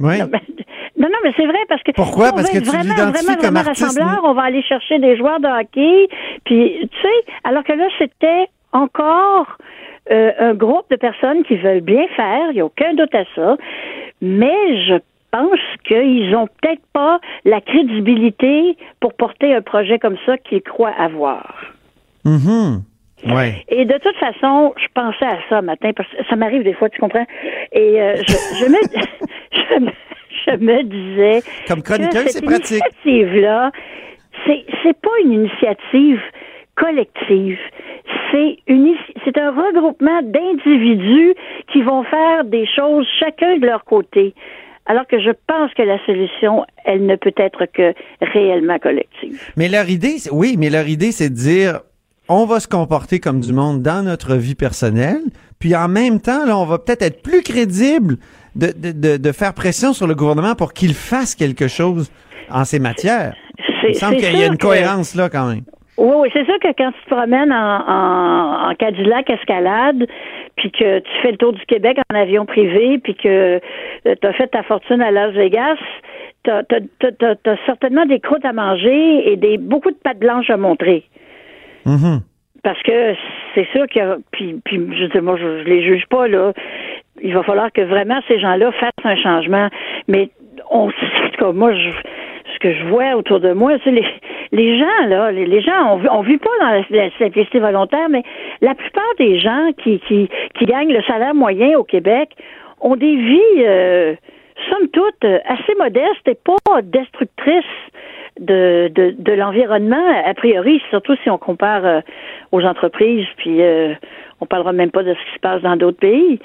Oui. Non, mais, non, non, mais c'est vrai parce que Pourquoi? si Parce que tu vraiment, vraiment, comme vraiment artiste, on va aller chercher des joueurs de hockey, puis tu sais, alors que là c'était encore euh, un groupe de personnes qui veulent bien faire, il n'y a aucun doute à ça, mais je pense qu'ils ont peut-être pas la crédibilité pour porter un projet comme ça qu'ils croient avoir. Mhm. Ouais. Et de toute façon, je pensais à ça matin parce que ça m'arrive des fois, tu comprends? Et euh, je, je me, je, me- je me disais Comme que chroniqueur, cette c'est pratique. initiative-là, c'est c'est pas une initiative collective. C'est une c'est un regroupement d'individus qui vont faire des choses chacun de leur côté. Alors que je pense que la solution, elle ne peut être que réellement collective. Mais leur idée, oui, mais leur idée, c'est de dire, on va se comporter comme du monde dans notre vie personnelle, puis en même temps, là, on va peut-être être plus crédible de, de, de, de faire pression sur le gouvernement pour qu'il fasse quelque chose en ces matières. Il me semble qu'il y a une que- cohérence là quand même. Oui, oui, c'est sûr que quand tu te promènes en, en, en Cadillac escalade, puis que tu fais le tour du Québec en avion privé, puis que tu as fait ta fortune à Las Vegas, tu as, certainement des croûtes à manger et des beaucoup de pattes blanches à montrer. Mhm. Parce que c'est sûr que puis, puis je dis moi je, les juge pas là. Il va falloir que vraiment ces gens-là fassent un changement. Mais on en tout cas, moi ce que je vois autour de moi, c'est les, les gens, là, les, gens, on, on vit pas dans la, la simplicité volontaire, mais la plupart des gens qui, qui, qui gagnent le salaire moyen au Québec ont des vies, euh, somme toute, euh, assez modestes et pas destructrices de, de, l'environnement, a priori, surtout si on compare euh, aux entreprises, puis euh, on parlera même pas de ce qui se passe dans d'autres pays.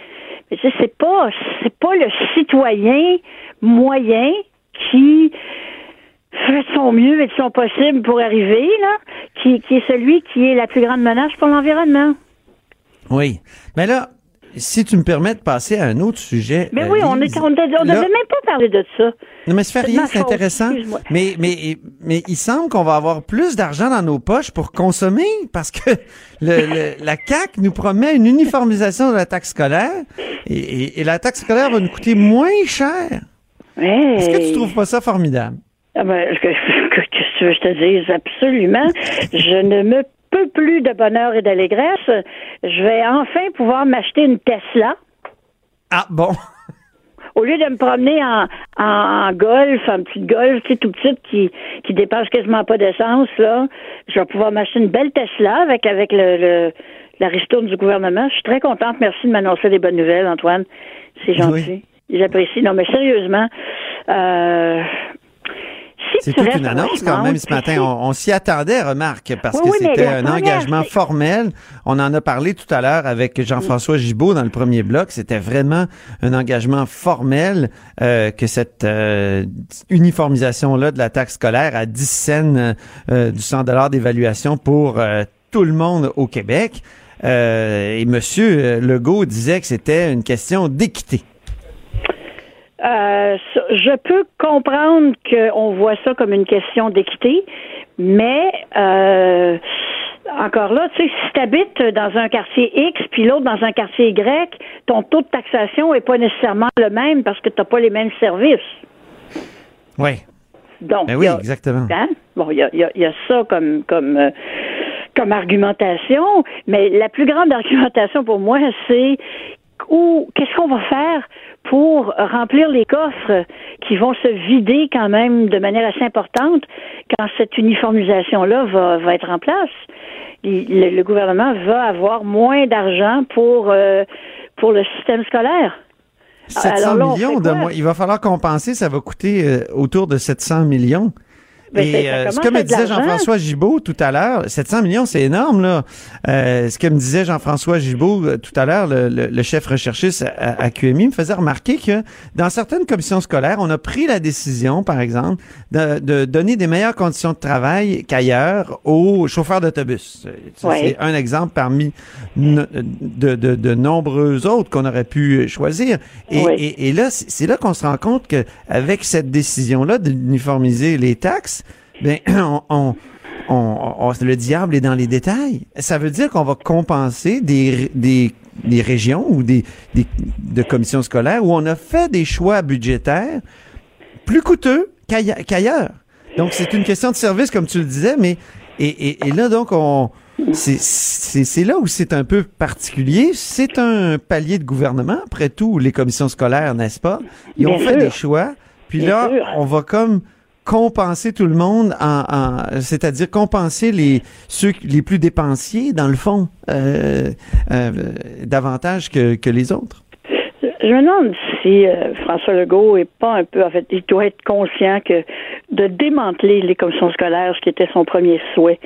Mais tu sais, c'est pas c'est pas le citoyen moyen qui fait son mieux et de son possible pour arriver, là, qui, qui est celui qui est la plus grande menace pour l'environnement. Oui. Mais là, si tu me permets de passer à un autre sujet. Mais oui, on Lise, on n'avait là- même pas parlé de ça. Non, mais C'est rien, c'est intéressant. Mais, mais, mais il semble qu'on va avoir plus d'argent dans nos poches pour consommer parce que le, le- la CAC nous promet une uniformisation de la taxe scolaire et, et- et la taxe scolaire va nous coûter moins cher. Est-ce que tu trouves pas ça formidable? Ah ben, que, que, que tu veux que je te dise? Absolument. Je ne me peux plus de bonheur et d'allégresse. Je vais enfin pouvoir m'acheter une Tesla. Ah bon? Au lieu de me promener en, en, en golf, en petite golf, tu sais, tout petite qui, qui dépasse quasiment pas d'essence, là, je vais pouvoir m'acheter une belle Tesla avec, avec le, le, la ristourne du gouvernement. Je suis très contente. Merci de m'annoncer des bonnes nouvelles, Antoine. C'est gentil. J'apprécie. Non, mais sérieusement, euh, C'est toute une annonce quand même ce matin. On, on s'y attendait, remarque, parce Oui, que oui, c'était un engagement formel. On en a parlé tout à l'heure avec Jean-François Gibault dans le premier bloc. C'était vraiment un engagement formel euh, que cette euh, uniformisation-là de la taxe scolaire à 10 cents euh, du 100 d'évaluation pour euh, tout le monde au Québec. Euh, et Monsieur Legault disait que c'était une question d'équité. Euh, je peux comprendre qu'on voit ça comme une question d'équité, mais euh, encore là, tu sais, si tu habites dans un quartier X puis l'autre dans un quartier Y, ton taux de taxation est pas nécessairement le même parce que tu n'as pas les mêmes services. Oui. Donc, Ben oui, y a- exactement. Hein? Bon, y y il y a ça comme comme euh, comme argumentation, mais la plus grande argumentation pour moi, c'est où qu'est-ce qu'on va faire pour remplir les coffres qui vont se vider quand même de manière assez importante quand cette uniformisation-là va, va être en place? Le, le gouvernement va avoir moins d'argent pour euh, pour le système scolaire. 700 Alors là, on millions de mois. Il va falloir compenser. Ça va coûter euh, autour de 700 millions. Ben, Et ça euh, ce que me disait. Jean-François Gibault tout à l'heure, 700 millions, c'est énorme là. Euh, ce que me disait Jean-François Gibault euh, tout à l'heure, le, le- le chef recherchiste à, à QMI, me faisait remarquer que dans certaines commissions scolaires, on a pris la décision, par exemple, de, de donner des meilleures conditions de travail qu'ailleurs aux chauffeurs d'autobus. Euh, Ouais. C'est un exemple parmi de, de, de nombreux autres qu'on aurait pu choisir. Et, et, et là, c'est c'est là qu'on se rend compte que avec cette décision-là d'uniformiser les taxes, ben on, on, on- on- le diable est dans les détails. Ça veut dire qu'on va compenser des, des, des régions ou des, des de commissions scolaires où on a fait des choix budgétaires plus coûteux qu'aille- qu'ailleurs. Donc c'est une question de service comme tu le disais, mais et, et, et là donc on c'est- là où c'est un peu particulier. C'est un palier de gouvernement, après tout, les commissions scolaires, n'est-ce pas? Ils ont Bien fait sûr. des choix. Puis Bien là, sûr. on va comme compenser tout le monde, en, c'est-à-dire compenser les ceux les plus dépensiers, dans le fond, euh, euh, davantage que, que les autres. Je me demande si euh, François Legault est pas un peu, en fait, il doit être conscient que de démanteler les commissions scolaires, ce qui était son premier souhait,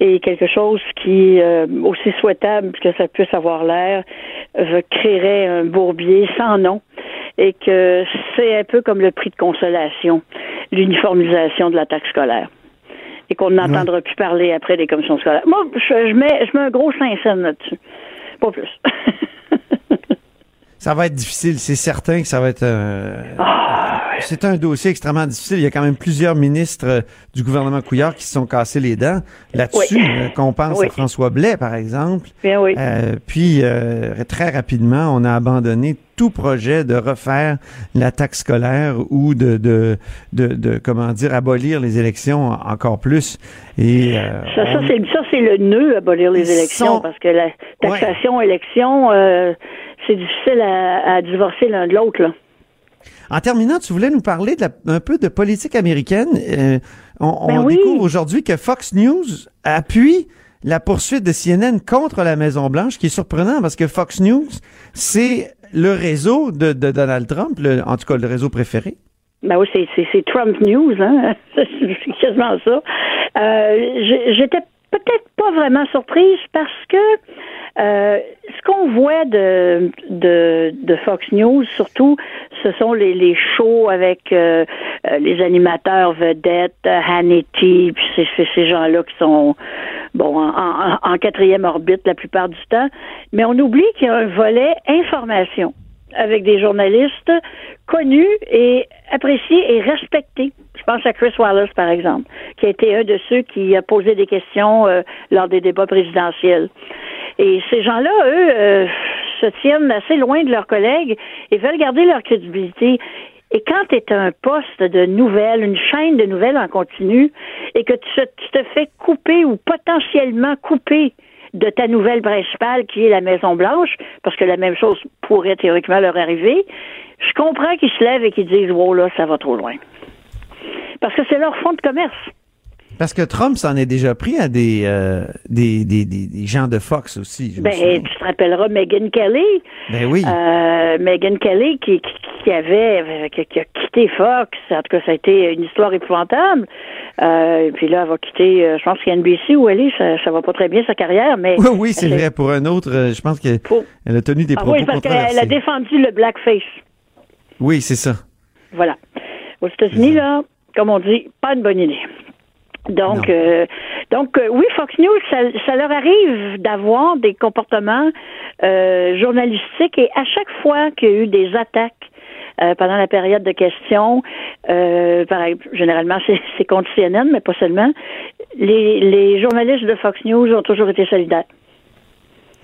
est quelque chose qui, aussi souhaitable que ça puisse avoir l'air, créerait un bourbier sans nom et que c'est un peu comme le prix de consolation, l'uniformisation de la taxe scolaire. Et qu'on n'entendra plus parler après des commissions scolaires. Moi, je, je mets, je mets un gros 5 cents là-dessus. Pas plus. Ça va être difficile, c'est certain que ça va être. euh, Ah, c'est un dossier extrêmement difficile. Il y a quand même plusieurs ministres euh, du gouvernement Couillard qui se sont cassés les dents là-dessus. Oui. euh, Qu'on pense Oui. à François Blais, par exemple. Bien oui. Euh, puis euh, très rapidement, on a abandonné tout projet de refaire la taxe scolaire ou de de, de, de, comment dire abolir les élections encore plus. Et euh, Ça, ça on- c'est ça, c'est le nœud, abolir les Ils élections, sont- parce que la taxation, élection, euh, c'est difficile à, à divorcer l'un de l'autre. là. En terminant, tu voulais nous parler de la- un peu de politique américaine. Euh, on on Ben oui. découvre aujourd'hui que Fox News appuie la poursuite de CNN contre la Maison Blanche, qui est surprenant parce que Fox News, c'est le réseau de, de Donald Trump, le- en tout cas le réseau préféré. Ben oui, c'est, Trump News, hein? c'est quasiment ça. Euh, j'étais peut-être pas vraiment surprise parce que euh, ce qu'on voit de, de, de Fox News, surtout, ce sont les, les shows avec euh, euh, les animateurs vedettes, euh, Hannity, puis c'est, c'est ces gens-là qui sont bon en, en- en quatrième orbite la plupart du temps. Mais on oublie qu'il y a un volet information avec des journalistes connus et appréciés et respectés. Je pense à Chris Wallace, par exemple, qui a été un de ceux qui a posé des questions euh, lors des débats présidentiels. Et ces gens-là, eux, euh, se tiennent assez loin de leurs collègues et veulent garder leur crédibilité. Et quand tu un poste de nouvelles, une chaîne de nouvelles en continu, et que tu, te- tu te fais couper ou potentiellement couper de ta nouvelle principale qui est la Maison Blanche, parce que la même chose pourrait théoriquement leur arriver, je comprends qu'ils se lèvent et qu'ils disent Wow là, ça va trop loin. Parce que c'est leur fonds de commerce. Parce que Trump s'en est déjà pris à des, euh, des, des, des, des gens de Fox aussi. je Ben, tu te rappelleras Megyn Kelly. Ben oui. Euh, Megyn Kelly qui, qui, avait qui, qui a quitté Fox. En tout cas, ça a été une histoire épouvantable. Euh, puis là, elle va quitter, euh, je pense NBC où elle est, ça, ça va pas très bien sa carrière, mais. Oui, oui, c'est vrai. Pour un autre, je pense qu'elle elle a tenu des Ah propos oui, parce qu'elle a défendu le blackface. Oui, c'est ça. Voilà. Aux États-Unis, là, comme on dit, pas une bonne idée. Donc, euh, donc euh, oui, Fox News, ça, ça leur arrive d'avoir des comportements euh, journalistiques et à chaque fois qu'il y a eu des attaques euh, pendant la période de questions, euh, par généralement c'est, c'est contre CNN, mais pas seulement, les, les journalistes de Fox News ont toujours été solidaires.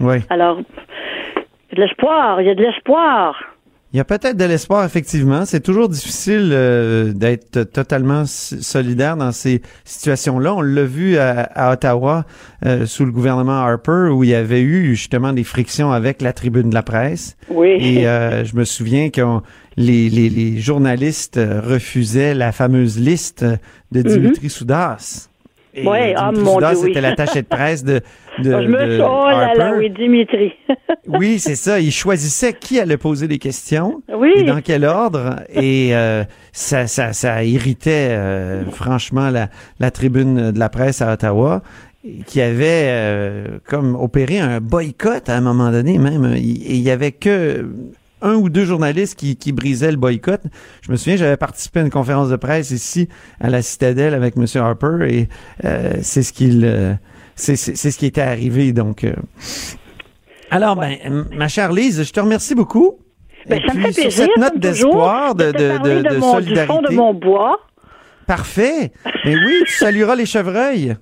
Oui. Alors, il y a de l'espoir, il y a de l'espoir. Il y a peut-être de l'espoir, effectivement. C'est toujours difficile euh, d'être totalement solidaire dans ces situations-là. On l'a vu à, à Ottawa euh, sous le gouvernement Harper, où il y avait eu justement des frictions avec la tribune de la presse. Oui. Et euh, je me souviens que les, les, les journalistes euh, refusaient la fameuse liste de Dimitri Soudas. Et Ouais, Dimitri mon Dieu, oui. était l'attaché de presse de, de, je me de oh là là, oui, Dimitri. Oui, c'est ça. Il choisissait qui allait poser des questions Oui. et dans quel ordre. Et euh, ça, ça, ça irritait euh, franchement la, la tribune de la presse à Ottawa qui avait euh, comme opéré un boycott à un moment donné même. Il- Et il y avait que un ou deux journalistes qui, qui brisaient le boycott. Je me souviens, j'avais participé à une conférence de presse ici à la Citadelle avec M. Harper et euh, c'est ce qu'il euh, c'est ce qui était arrivé. Donc, euh, alors, ben, ma chère Lise, je te remercie beaucoup. Ben, Et ça me puis, fait sur cette note comme toujours, d'espoir, de, de, de, de mon- du solidarité. fond de mon bois. Parfait. Mais oui, tu salueras les chevreuils.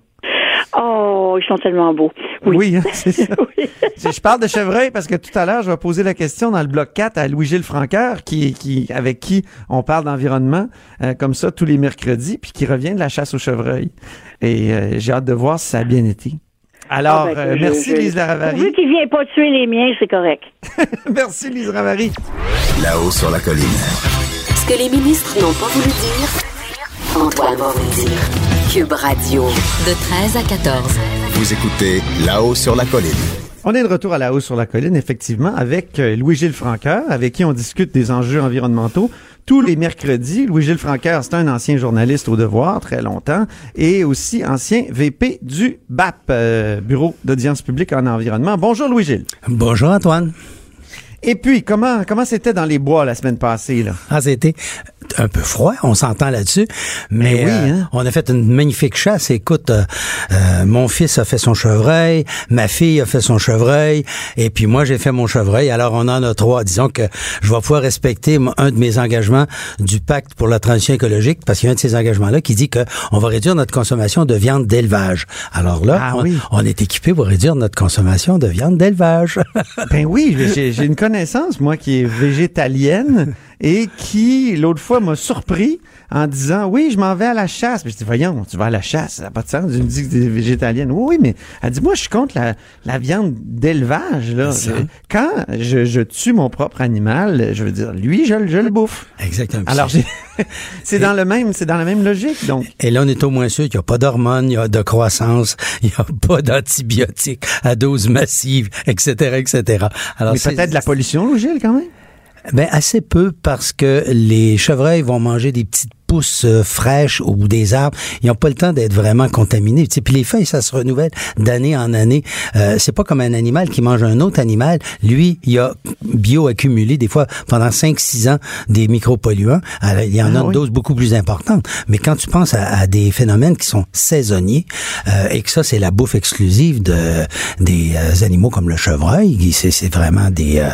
Oh, ils sont tellement beaux. Oui, hein, c'est ça. Je parle de chevreuil parce que tout à l'heure, je vais poser la question dans le bloc 4 à Louis-Gilles Franqueur, qui, qui, avec qui on parle d'environnement, euh, comme ça, tous les mercredis, puis qui revient de la chasse aux chevreuils. Et euh, j'ai hâte de voir si ça a bien été. Alors, Ah, ben, euh, je- merci je- Lise Laravary. Pourvu qu'il vient pas tuer les miens, c'est correct. merci Lise Ravary. Là-haut sur la colline. Ce que les ministres n'ont pas voulu dire, Antoine. Cube Radio. De 13 à 14. Vous écoutez Là-haut sur la colline. On est de retour à la hausse sur la colline, effectivement, avec euh, Louis-Gilles Franqueur, avec qui on discute des enjeux environnementaux tous les mercredis. Louis-Gilles Franqueur, c'est un ancien journaliste au devoir, très longtemps, et aussi ancien VP du BAP, euh, Bureau d'audience publique en environnement. Bonjour Louis-Gilles. Bonjour Antoine. Et puis, comment comment c'était dans les bois la semaine passée, là? Ah, c'était un peu froid, on s'entend là-dessus, mais Ben oui, euh, hein? on a fait une magnifique chasse. Écoute, euh, euh, mon fils a fait son chevreuil, ma fille a fait son chevreuil, et puis moi j'ai fait mon chevreuil. Alors on en a trois. Disons que je vais pouvoir respecter un de mes engagements du pacte pour la transition écologique, parce qu'il y a un de ces engagements-là qui dit que on va réduire notre consommation de viande d'élevage. Alors là, Ah on, oui. on est équipé pour réduire notre consommation de viande d'élevage. Ben oui, j'ai une connaissance, moi, qui est végétalienne et qui, l'autre fois, m'a surpris en disant, oui, je m'en vais à la chasse. Mais je dis, voyons, tu vas à la chasse, ça n'a pas de sens. Tu me dis que tu es végétalienne. Oui, oui, mais elle dit, moi, je suis contre la, la viande d'élevage. là. Quand je, je tue mon propre animal, je veux dire, lui, je, le- je le bouffe. Exactement. Alors, c'est dans le même, c'est dans la même logique, donc. Et là, on est au moins sûr qu'il n'y a pas d'hormones, il y a de croissance, il n'y a pas d'antibiotiques à dose massive, etc., etc. Alors, mais c'est- peut-être de la pollution, Gilles, quand même? Ben assez peu parce que les chevreuils vont manger des petites euh, fraîches ou des arbres. Ils n'ont pas le temps d'être vraiment contaminés. Tu sais, puis les feuilles, ça se renouvelle d'année en année. Euh, c'est pas comme un animal qui mange un autre animal. Lui, il a bioaccumulé des fois pendant 5-6 ans des micropolluants. Alors, il y en Ah a une oui. dose beaucoup plus importante. Mais quand tu penses à, à des phénomènes qui sont saisonniers euh, et que ça, c'est la bouffe exclusive de des euh, animaux comme le chevreuil, c'est vraiment des euh,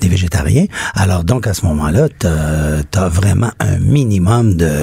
des végétariens. Alors donc à ce moment-là, tu as vraiment un minimum de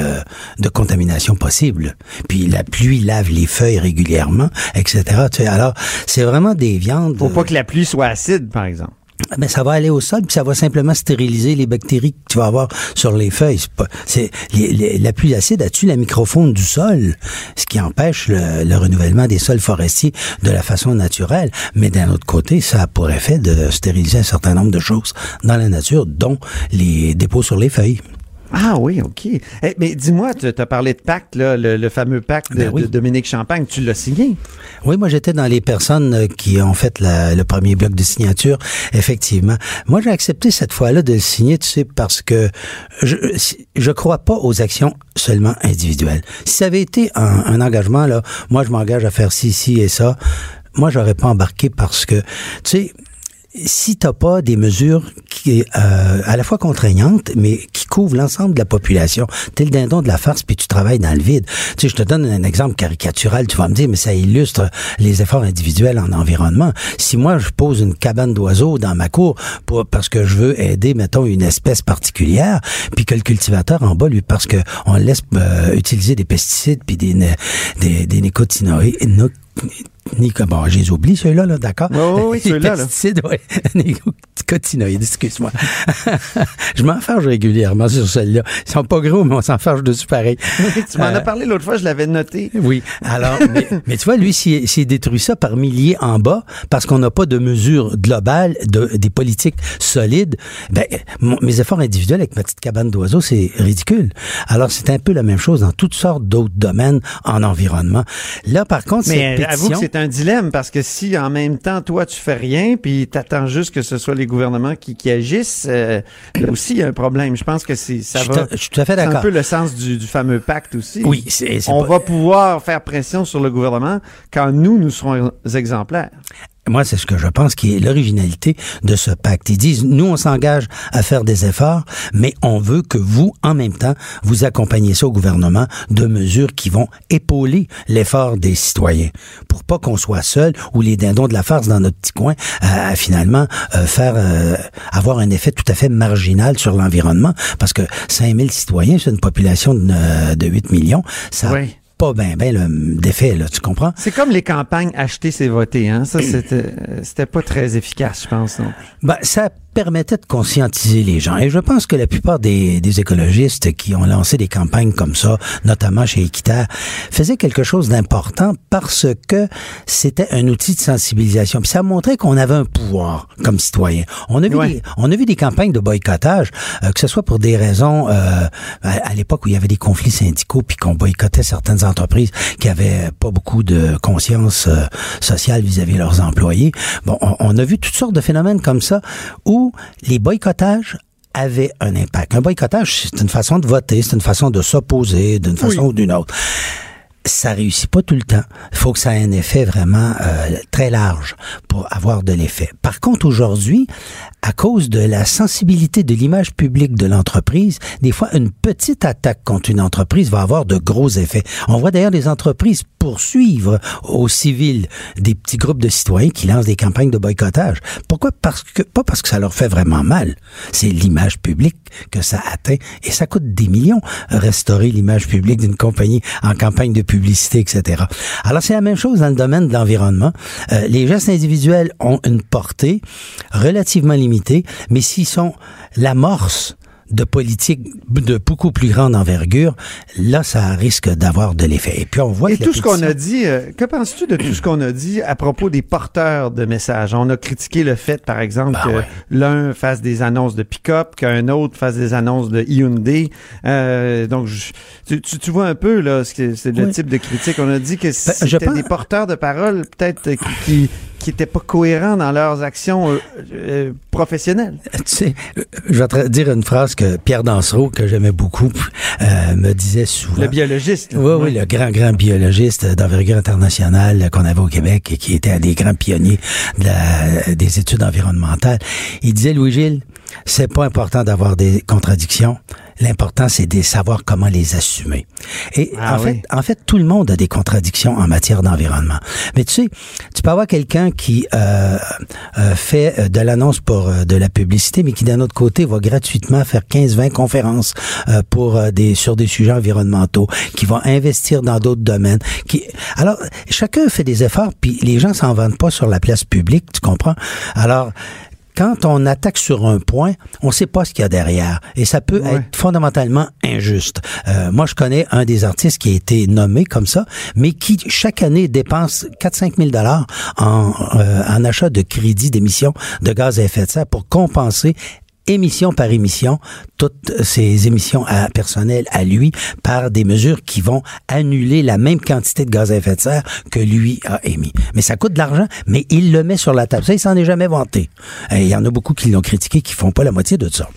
de contamination possible. Puis la pluie lave les feuilles régulièrement, etc. Tu sais, alors c'est vraiment des viandes. Faut pas que la pluie soit acide, par exemple. Ben, ça va aller au sol, puis ça va simplement stériliser les bactéries que tu vas avoir sur les feuilles. C'est la pluie acide a tué la microfaune du sol, ce qui empêche le, le renouvellement des sols forestiers de la façon naturelle. Mais d'un autre côté, ça a pour effet de stériliser un certain nombre de choses dans la nature, dont les dépôts sur les feuilles. Ah oui, OK. Eh, mais dis-moi, tu as parlé de pacte, là, le, le fameux pacte de, Ben oui. de Dominique Champagne. Tu l'as signé? Oui, moi j'étais dans les personnes euh, qui ont fait la- le premier bloc de signature, effectivement. Moi j'ai accepté cette fois-là de le signer, tu sais, parce que je je crois pas aux actions seulement individuelles. Si ça avait été un, un engagement là, moi je m'engage à faire ci, ci et ça, moi j'aurais pas embarqué parce que, tu sais, si t'as pas des mesures qui euh, à la fois contraignantes mais qui couvrent l'ensemble de la population, t'es le dindon de la farce puis tu travailles dans le vide. Tu sais, je te donne un exemple caricatural, tu vas me dire mais ça illustre les efforts individuels en environnement. Si moi je pose une cabane d'oiseaux dans ma cour pour parce que je veux aider mettons une espèce particulière, puis que le cultivateur en bas lui parce que on laisse euh, utiliser des pesticides puis des des, des nicotinoïdes no- Nico, bon, je les oublie, ceux-là, là, d'accord? Oui, oui, oui, ceux-là, là. pesticides, ouais. Nicotinoïdes, excuse-moi. je m'enfarge régulièrement sur celle-là. Ils sont pas gros, mais on s'enfarge dessus pareil. tu m'en Euh, as parlé l'autre fois, je l'avais noté. oui. Alors, mais, mais tu vois, lui, s'il détruit ça par milliers en bas, parce qu'on n'a pas de mesures globales, de, des politiques solides, ben, mon- mes efforts individuels avec ma petite cabane d'oiseaux, c'est ridicule. Alors, c'est un peu la même chose dans toutes sortes d'autres domaines en environnement. Là, par contre, Mais cette avoue que. C'est un dilemme parce que si en même temps, toi, tu fais rien, puis t'attends juste que ce soit les gouvernements qui, qui agissent, euh, là aussi, il y a un problème. Je pense que c'est, ça Je va. je suis tout à fait C'est un d'accord. peu le sens du, du fameux pacte aussi. Oui, c'est- c'est On pas- va pouvoir faire pression sur le gouvernement quand nous, nous serons exemplaires. Moi, c'est ce que je pense qui est l'originalité de ce pacte. Ils disent, nous, on s'engage à faire des efforts, mais on veut que vous, en même temps, vous accompagniez ça au gouvernement de mesures qui vont épauler l'effort des citoyens pour pas qu'on soit seul ou les dindons de la farce dans notre petit coin à, finalement euh, faire euh, avoir un effet tout à fait marginal sur l'environnement parce que 5000 citoyens, c'est une population de, euh, de 8 millions, ça. Pas bien ben le d'effet là, tu comprends? C'est comme les campagnes acheter c'est voter, hein? Ça, c'était, euh, c'était pas très efficace, je pense. Non. Ben, ça permettait de conscientiser les gens. Et je pense que la plupart des, des écologistes qui ont lancé des campagnes comme ça, notamment chez Équiterre, faisaient quelque chose d'important parce que c'était un outil de sensibilisation. Puis ça montrait qu'on avait un pouvoir comme citoyen. On a vu, Ouais. des, on a vu des campagnes de boycottage, euh, que ce soit pour des raisons, euh, à, à l'époque où il y avait des conflits syndicaux, puis qu'on boycottait certaines entreprises qui avaient pas beaucoup de conscience euh, sociale vis-à-vis de leurs employés. Bon, on, on a vu toutes sortes de phénomènes comme ça où les boycottages avaient un impact. Un boycottage, c'est une façon de voter, c'est une façon de s'opposer d'une façon ou d'une autre ça réussit pas tout le temps. Il faut que ça ait un effet vraiment euh, très large pour avoir de l'effet. Par contre, aujourd'hui, à cause de la sensibilité de l'image publique de l'entreprise, des fois, une petite attaque contre une entreprise va avoir de gros effets. On voit d'ailleurs des entreprises poursuivre aux civils des petits groupes de citoyens qui lancent des campagnes de boycottage. Pourquoi? Parce que, pas parce que ça leur fait vraiment mal. C'est l'image publique que ça atteint et ça coûte des millions restaurer l'image publique d'une compagnie en campagne de publicité, etc. Alors c'est la même chose dans le domaine de l'environnement. Euh, les gestes individuels ont une portée relativement limitée, mais s'ils sont l'amorce de politique de beaucoup plus grande envergure, là, ça risque d'avoir de l'effet. Et puis, on voit Et que tout ce qu'on a dit, euh, que penses-tu de tout ce qu'on a dit à propos des porteurs de messages? On a critiqué le fait, par exemple, Ben que ouais. l'un fasse des annonces de pick-up, qu'un autre fasse des annonces de Hyundai. Euh, donc, je- tu, tu, tu vois un peu, là, c'est le Oui. type de critique. On a dit que c'était je pense- des porteurs de parole, peut-être, qui, qui qui étaient pas cohérents dans leurs actions euh, euh, professionnelles. Tu sais, euh, je vais te dire une phrase que Pierre Dansereau, que j'aimais beaucoup, euh, me disait souvent. Le biologiste. là. Oui, oui, le grand, grand biologiste d'envergure internationale qu'on avait au Québec et qui était un des grands pionniers de la- des études environnementales. Il disait, Louis-Gilles, c'est pas important d'avoir des contradictions. L'important, c'est de savoir comment les assumer. Et Ah en, oui. fait, en fait, tout le monde a des contradictions en matière d'environnement. Mais tu sais, tu peux avoir quelqu'un qui euh, euh, fait euh, de l'annonce pour euh, de la publicité, mais qui d'un autre côté va gratuitement faire 15-20 conférences euh, pour des sur des sujets environnementaux, qui va investir dans d'autres domaines. Qui alors chacun fait des efforts, puis les gens s'en vendent pas sur la place publique, tu comprends? Alors quand on attaque sur un point, on sait pas ce qu'il y a derrière. Et ça peut Ouais. être fondamentalement injuste. Euh, moi, je connais un des artistes qui a été nommé comme ça, mais qui, chaque année, dépense 4-5 000 dollars en, euh, en achat de crédits d'émissions de gaz à effet de serre pour compenser émission par émission, toutes ces émissions à personnel à lui par des mesures qui vont annuler la même quantité de gaz à effet de serre que lui a émis. Mais ça coûte de l'argent, mais il le met sur la table. Ça, il s'en est jamais vanté. Il y en a beaucoup qui l'ont critiqué, qui font pas la moitié de ça.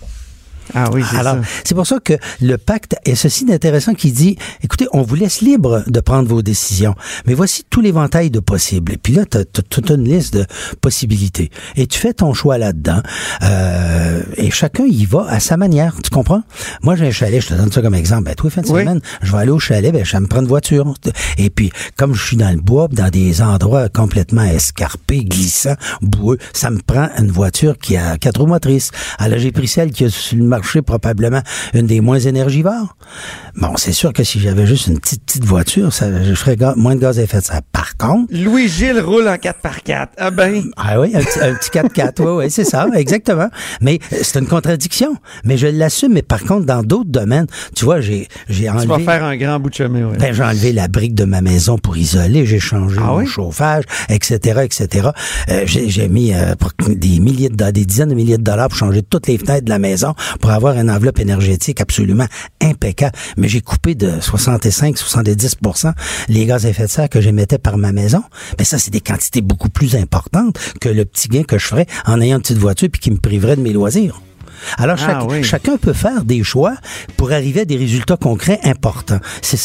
Ah oui, c'est Alors, ça. c'est pour ça que le pacte est ceci d'intéressant qui dit, écoutez, on vous laisse libre de prendre vos décisions, mais voici tout l'éventail de possibles. Et puis là, tu as, toute une liste de possibilités. Et tu fais ton choix là-dedans. Euh, et chacun y va à sa manière. Tu comprends? Moi, j'ai un chalet, je te donne ça comme exemple. Ben, tous les fins de Oui. semaine, je vais aller au chalet, ben, je vais me prendre une voiture. Et puis, comme je suis dans le bois, dans des endroits complètement escarpés, glissants, boueux, ça me prend une voiture qui a quatre roues motrices. Alors, j'ai pris celle qui a sur le probablement une des moins énergivores. Bon, c'est sûr que si j'avais juste une petite, petite voiture, ça, je ferais moins de gaz à effet de serre. Par contre, Louis-Gilles roule en 4x4. Ah ben, ah oui, un petit, un petit 4x4, oui, oui, c'est ça, exactement. Mais euh, c'est une contradiction. Mais je l'assume. Mais par contre, dans d'autres domaines, tu vois, j'ai j'ai tu enlevé... vas faire un grand bout de chemin. ouais. Ben, j'ai enlevé la brique de ma maison pour isoler, j'ai changé Ah mon oui? chauffage, etc., etc. Euh, j'ai, mis euh, des milliers de dollars, des dizaines de milliers de dollars pour changer toutes les fenêtres de la maison pour avoir une enveloppe énergétique absolument impeccable. Mais j'ai coupé de 65-70% les gaz à effet de serre que j'émettais par ma maison. Ben ça, c'est des quantités beaucoup plus importantes que le petit gain que je ferais en ayant une petite voiture puis qui me priverait de mes loisirs. Alors, Ah oui. chacun peut faire des choix pour arriver à des résultats concrets importants. C'est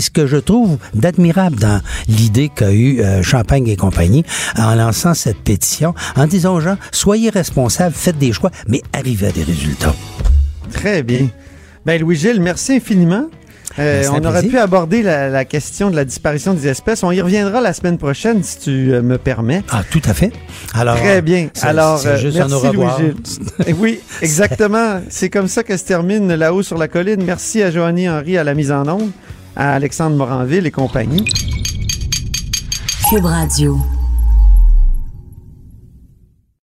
ce que je trouve d'admirable dans l'idée qu'a eu euh, Champagne et compagnie en lançant cette pétition, en disant aux gens, soyez responsables, faites des choix, mais arrivez à des résultats. Très bien. Ben Louis-Gilles, merci infiniment. Euh, Ben, on aurait plaisir. pu aborder la, la question de la disparition des espèces. On y reviendra la semaine prochaine, si tu euh, me permets. Ah, tout à fait. Alors, Très bien. c'est- Alors, euh, juste merci un. Louis-Gilles. Oui, exactement. C'est comme ça que se termine là-haut sur la colline. Merci à Joanny Henry à la mise en onde, à Alexandre Moranville et compagnie. Cube Radio.